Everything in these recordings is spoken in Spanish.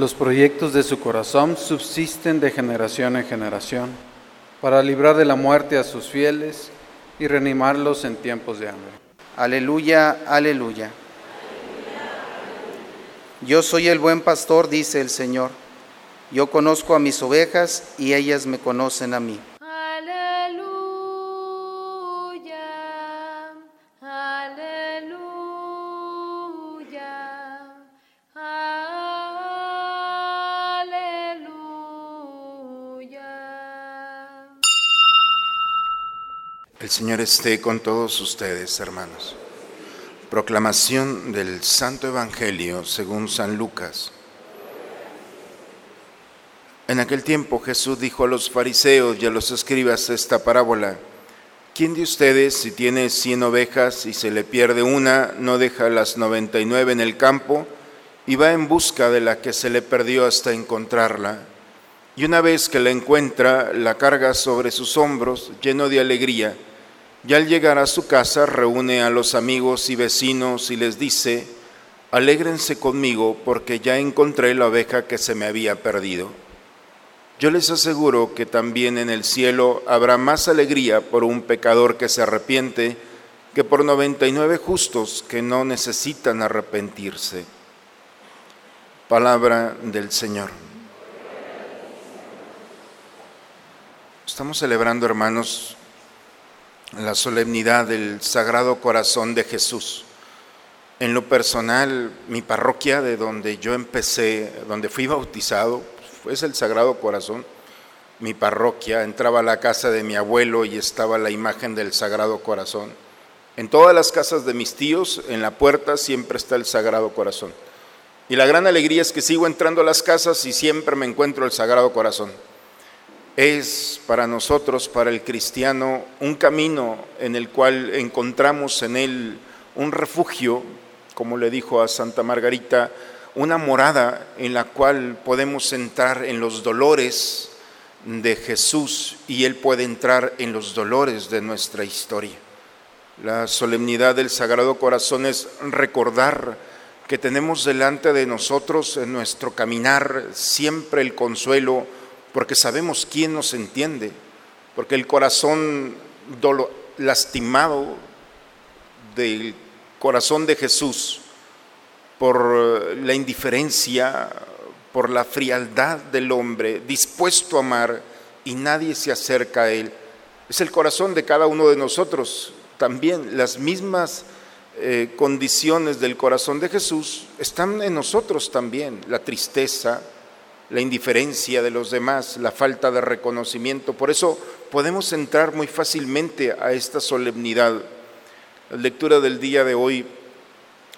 Los proyectos de su corazón subsisten de generación en generación para librar de la muerte a sus fieles y reanimarlos en tiempos de hambre. Aleluya, aleluya. Yo soy el buen pastor, dice el Señor. Yo conozco a mis ovejas y ellas me conocen a mí. Señor esté con todos ustedes, hermanos. Proclamación del Santo Evangelio según San Lucas. En aquel tiempo Jesús dijo a los fariseos y a los escribas esta parábola. ¿Quién de ustedes, si tiene cien ovejas y se le pierde una, no deja las noventa y nueve en el campo y va en busca de la que se le perdió hasta encontrarla? Y una vez que la encuentra, la carga sobre sus hombros, lleno de alegría, y al llegar a su casa reúne a los amigos y vecinos y les dice, alégrense conmigo porque ya encontré la oveja que se me había perdido. Yo les aseguro que también en el cielo habrá más alegría por un pecador que se arrepiente que por 99 justos que no necesitan arrepentirse. Palabra del Señor. Estamos celebrando, hermanos, la solemnidad del Sagrado Corazón de Jesús. En lo personal, mi parroquia de donde yo empecé, donde fui bautizado, es el Sagrado Corazón. Mi parroquia, entraba a la casa de mi abuelo y estaba la imagen del Sagrado Corazón. En todas las casas de mis tíos, en la puerta siempre está el Sagrado Corazón. Y la gran alegría es que sigo entrando a las casas y siempre me encuentro el Sagrado Corazón. Es para nosotros, para el cristiano, un camino en el cual encontramos en él un refugio, como le dijo a Santa Margarita, una morada en la cual podemos entrar en los dolores de Jesús y Él puede entrar en los dolores de nuestra historia. La solemnidad del Sagrado Corazón es recordar que tenemos delante de nosotros en nuestro caminar siempre el consuelo, porque sabemos quién nos entiende, porque el corazón lastimado del corazón de Jesús por la indiferencia, por la frialdad del hombre, dispuesto a amar y nadie se acerca a él. Es el corazón de cada uno de nosotros. También las mismas eh, condiciones del corazón de Jesús están en nosotros también. La tristeza, la indiferencia de los demás, la falta de reconocimiento. Por eso podemos entrar muy fácilmente a esta solemnidad. La lectura del día de hoy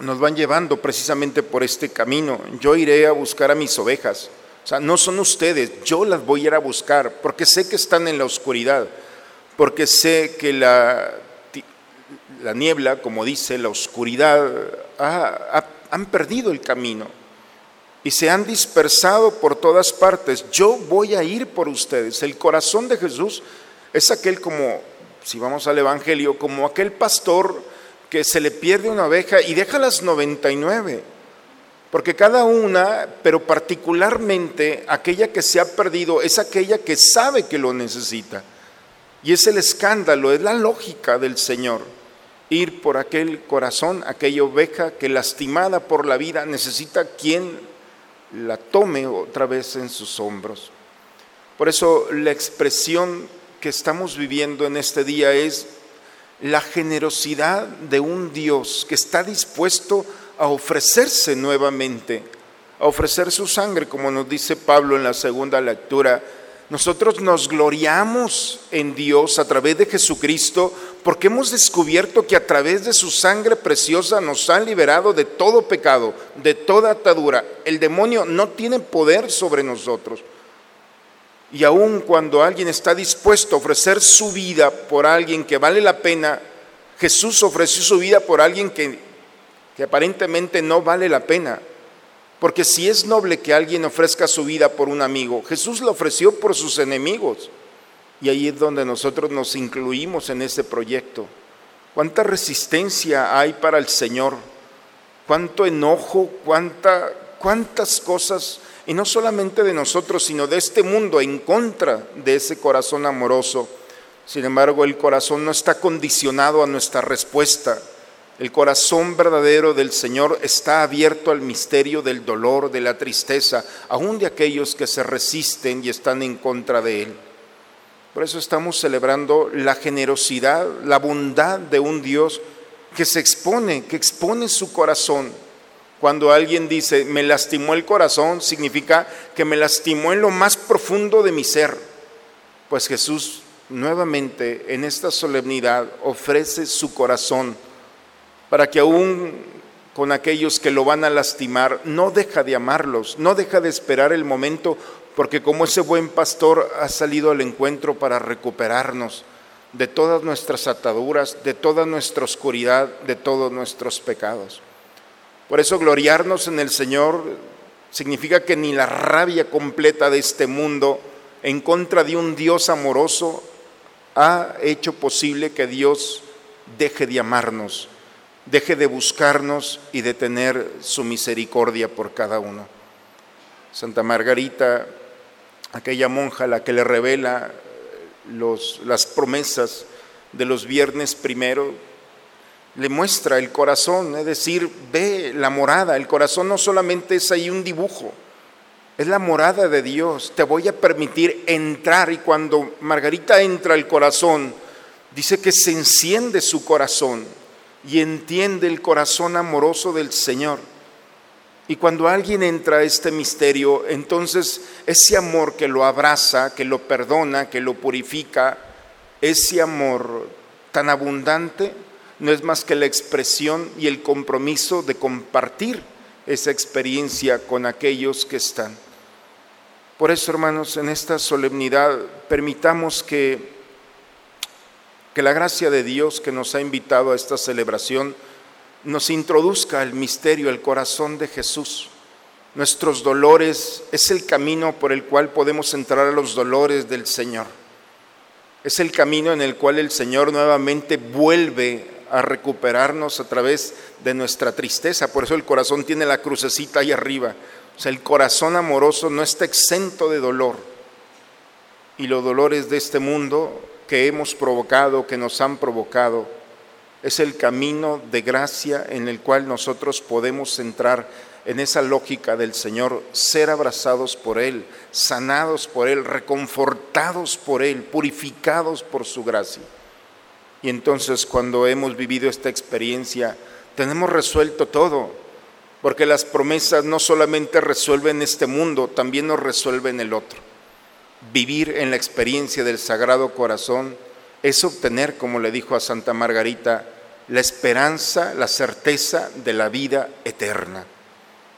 nos van llevando precisamente por este camino. Yo iré a buscar a mis ovejas. O sea, no son ustedes, yo las voy a ir a buscar, porque sé que están en la oscuridad, porque sé que la, la niebla, como dice, la oscuridad, han perdido el camino y se han dispersado por todas partes. Yo voy a ir por ustedes. El corazón de Jesús es aquel como, si vamos al Evangelio, como aquel pastor que se le pierde una oveja y deja las 99, porque cada una, pero particularmente aquella que se ha perdido, es aquella que sabe que lo necesita. Y es el escándalo, es la lógica del Señor, ir por aquel corazón, aquella oveja que lastimada por la vida necesita quien la tome otra vez en sus hombros. Por eso la expresión que estamos viviendo en este día es la generosidad de un Dios que está dispuesto a ofrecerse nuevamente, a ofrecer su sangre, como nos dice Pablo en la segunda lectura. Nosotros nos gloriamos en Dios a través de Jesucristo porque hemos descubierto que a través de su sangre preciosa nos han liberado de todo pecado, de toda atadura. El demonio no tiene poder sobre nosotros. Y aun cuando alguien está dispuesto a ofrecer su vida por alguien que vale la pena, Jesús ofreció su vida por alguien que, que aparentemente no vale la pena. Porque si es noble que alguien ofrezca su vida por un amigo, Jesús lo ofreció por sus enemigos. Y ahí es donde nosotros nos incluimos en ese proyecto. ¿Cuánta resistencia hay para el Señor cuánto enojo, cuánta, cuántas cosas, y no solamente de nosotros, sino de este mundo en contra de ese corazón amoroso. Sin embargo, el corazón no está condicionado a nuestra respuesta. El corazón verdadero del Señor está abierto al misterio del dolor, de la tristeza, aún de aquellos que se resisten y están en contra de Él. Por eso estamos celebrando la generosidad, la bondad de un Dios que se expone, que expone su corazón. Cuando alguien dice, me lastimó el corazón, significa que me lastimó en lo más profundo de mi ser. Pues Jesús nuevamente en esta solemnidad ofrece su corazón para que aún con aquellos que lo van a lastimar, no deja de amarlos, no deja de esperar el momento, porque como ese buen pastor ha salido al encuentro para recuperarnos de todas nuestras ataduras, de toda nuestra oscuridad, de todos nuestros pecados. Por eso gloriarnos en el Señor significa que ni la rabia completa de este mundo en contra de un Dios amoroso ha hecho posible que Dios deje de amarnos, deje de buscarnos y de tener su misericordia por cada uno. Santa Margarita, aquella monja la que le revela las promesas de los viernes primero, le muestra el corazón, es decir, ve la morada. El corazón no solamente es ahí un dibujo, es la morada de Dios. Te voy a permitir entrar y cuando Margarita entra al corazón, dice que se enciende su corazón y entiende el corazón amoroso del Señor. Y cuando alguien entra a este misterio, entonces ese amor que lo abraza, que lo perdona, que lo purifica, ese amor tan abundante, no es más que la expresión y el compromiso de compartir esa experiencia con aquellos que están. Por eso, hermanos, en esta solemnidad permitamos que, que la gracia de Dios que nos ha invitado a esta celebración, nos introduzca al misterio, el corazón de Jesús. Nuestros dolores es el camino por el cual podemos entrar a los dolores del Señor. Es el camino en el cual el Señor nuevamente vuelve a recuperarnos a través de nuestra tristeza. Por eso el corazón tiene la crucecita ahí arriba. O sea, el corazón amoroso no está exento de dolor. Y los dolores de este mundo que hemos provocado, que nos han provocado, es el camino de gracia en el cual nosotros podemos entrar en esa lógica del Señor, ser abrazados por Él, sanados por Él, reconfortados por Él, purificados por su gracia. Y entonces cuando hemos vivido esta experiencia, tenemos resuelto todo, porque las promesas no solamente resuelven este mundo, también nos resuelven el otro. Vivir en la experiencia del Sagrado Corazón es obtener, como le dijo a Santa Margarita, la esperanza, la certeza de la vida eterna.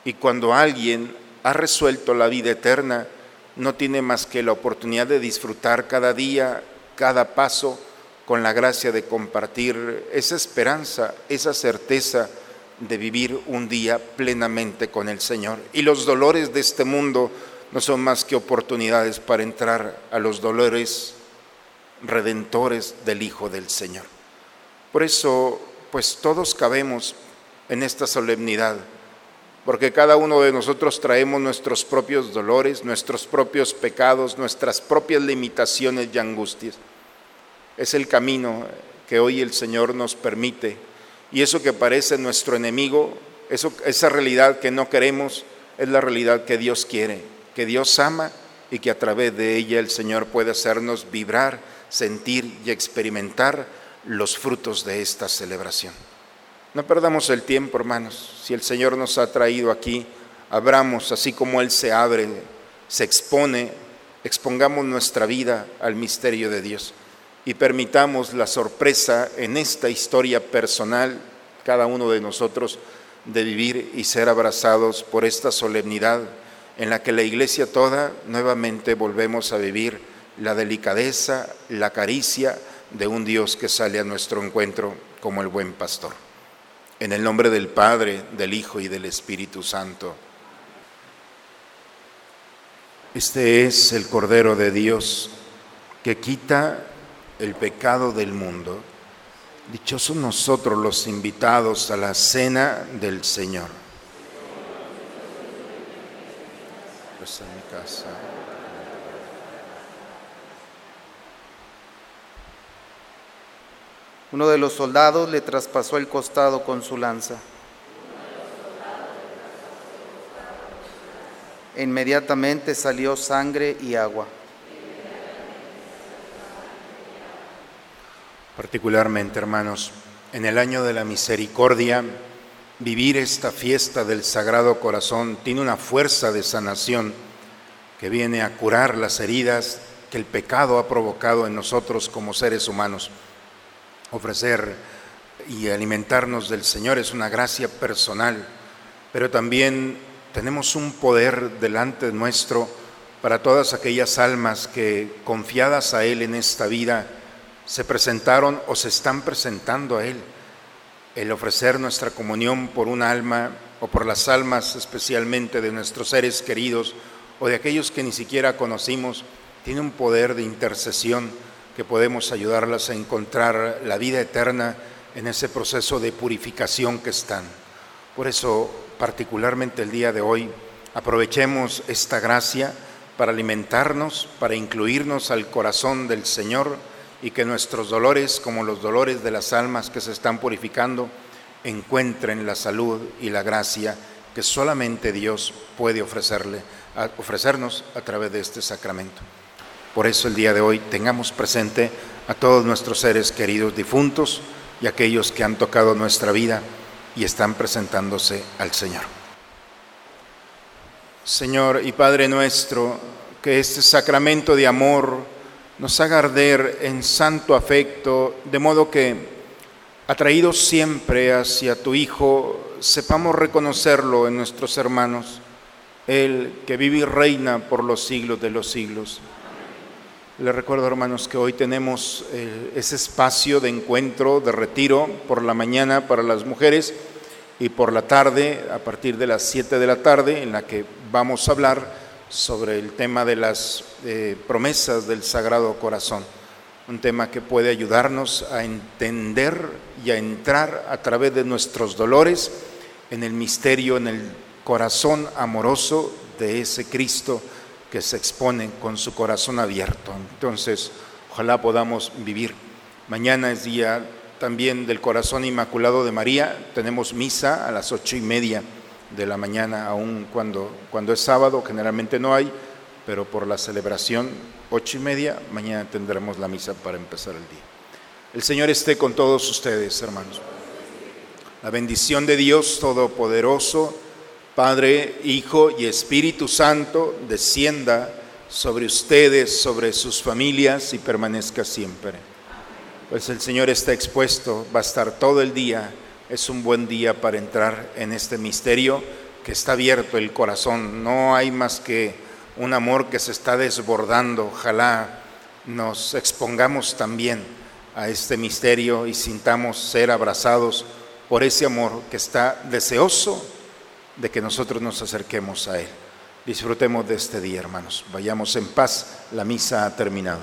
Y cuando alguien ha resuelto la vida eterna, no tiene más que la oportunidad de disfrutar cada día, cada paso, con la gracia de compartir esa esperanza, esa certeza de vivir un día plenamente con el Señor. Y los dolores de este mundo no son más que oportunidades para entrar a los dolores redentores del Hijo del Señor. Por eso, pues todos cabemos en esta solemnidad, porque cada uno de nosotros traemos nuestros propios dolores, nuestros propios pecados, nuestras propias limitaciones y angustias. Es el camino que hoy el Señor nos permite. Y eso que parece nuestro enemigo, eso, esa realidad que no queremos, es la realidad que Dios quiere, que Dios ama y que a través de ella el Señor puede hacernos vibrar sentir y experimentar los frutos de esta celebración. No perdamos el tiempo, hermanos. Si el Señor nos ha traído aquí, abramos, así como Él se abre, se expone, expongamos nuestra vida al misterio de Dios y permitamos la sorpresa en esta historia personal, cada uno de nosotros, de vivir y ser abrazados por esta solemnidad en la que la iglesia toda nuevamente volvemos a vivir la delicadeza, la caricia de un Dios que sale a nuestro encuentro como el buen pastor. En el nombre del Padre, del Hijo y del Espíritu Santo. Este es el Cordero de Dios que quita el pecado del mundo. Dichosos nosotros los invitados a la cena del Señor. Pues en mi casa. Uno de los soldados le traspasó el costado con su lanza. Inmediatamente salió sangre y agua. Particularmente, hermanos, en el año de la misericordia, vivir esta fiesta del Sagrado Corazón tiene una fuerza de sanación que viene a curar las heridas que el pecado ha provocado en nosotros como seres humanos. Ofrecer y alimentarnos del Señor es una gracia personal, pero también tenemos un poder delante nuestro para todas aquellas almas que confiadas a Él en esta vida se presentaron o se están presentando a Él. El ofrecer nuestra comunión por un alma o por las almas especialmente de nuestros seres queridos o de aquellos que ni siquiera conocimos, tiene un poder de intercesión que podemos ayudarlas a encontrar la vida eterna en ese proceso de purificación que están. Por eso, particularmente el día de hoy, aprovechemos esta gracia para alimentarnos, para incluirnos al corazón del Señor y que nuestros dolores, como los dolores de las almas que se están purificando, encuentren la salud y la gracia que solamente Dios puede ofrecerle, ofrecernos a través de este sacramento. Por eso el día de hoy tengamos presente a todos nuestros seres queridos difuntos y aquellos que han tocado nuestra vida y están presentándose al Señor. Señor y Padre nuestro, que este sacramento de amor nos haga arder en santo afecto, de modo que, atraídos siempre hacia tu Hijo, sepamos reconocerlo en nuestros hermanos, Él que vive y reina por los siglos de los siglos. Les recuerdo, hermanos, que hoy tenemos eh, ese espacio de encuentro, de retiro por la mañana para las mujeres y por la tarde, a partir de las 7 de la tarde, en la que vamos a hablar sobre el tema de las eh, promesas del Sagrado Corazón. Un tema que puede ayudarnos a entender y a entrar a través de nuestros dolores en el misterio, en el corazón amoroso de ese Cristo que se expone con su corazón abierto. Entonces, ojalá podamos vivir. Mañana es día también del corazón inmaculado de María. Tenemos misa a las ocho y media de la mañana, aún cuando, cuando es sábado, generalmente no hay, pero por la celebración, ocho y media, mañana tendremos la misa para empezar el día. El Señor esté con todos ustedes, hermanos. La bendición de Dios Todopoderoso, Padre, Hijo y Espíritu Santo, descienda sobre ustedes, sobre sus familias y permanezca siempre. Pues el Señor está expuesto, va a estar todo el día. Es un buen día para entrar en este misterio que está abierto el corazón. No hay más que un amor que se está desbordando. Ojalá nos expongamos también a este misterio y sintamos ser abrazados por ese amor que está deseoso de que nosotros nos acerquemos a Él. Disfrutemos de este día, hermanos. Vayamos en paz. La misa ha terminado.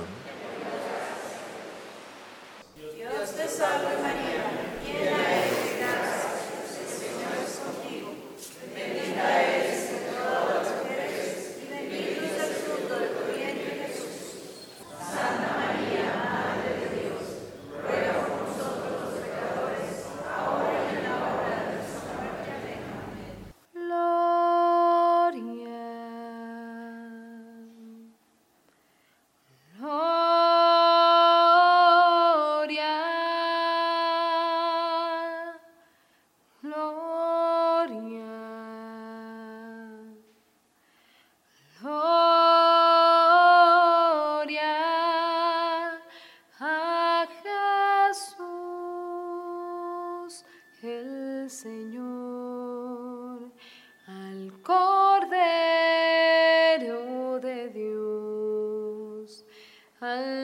Oh.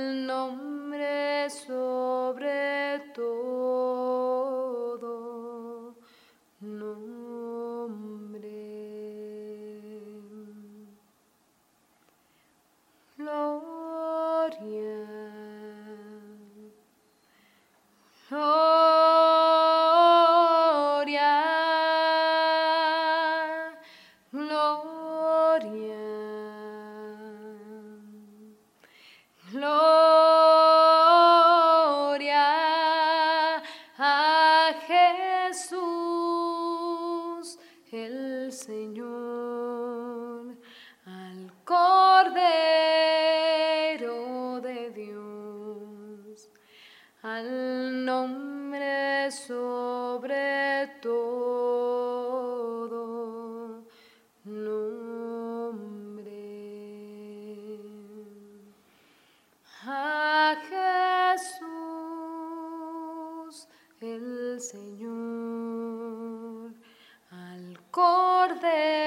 Cordero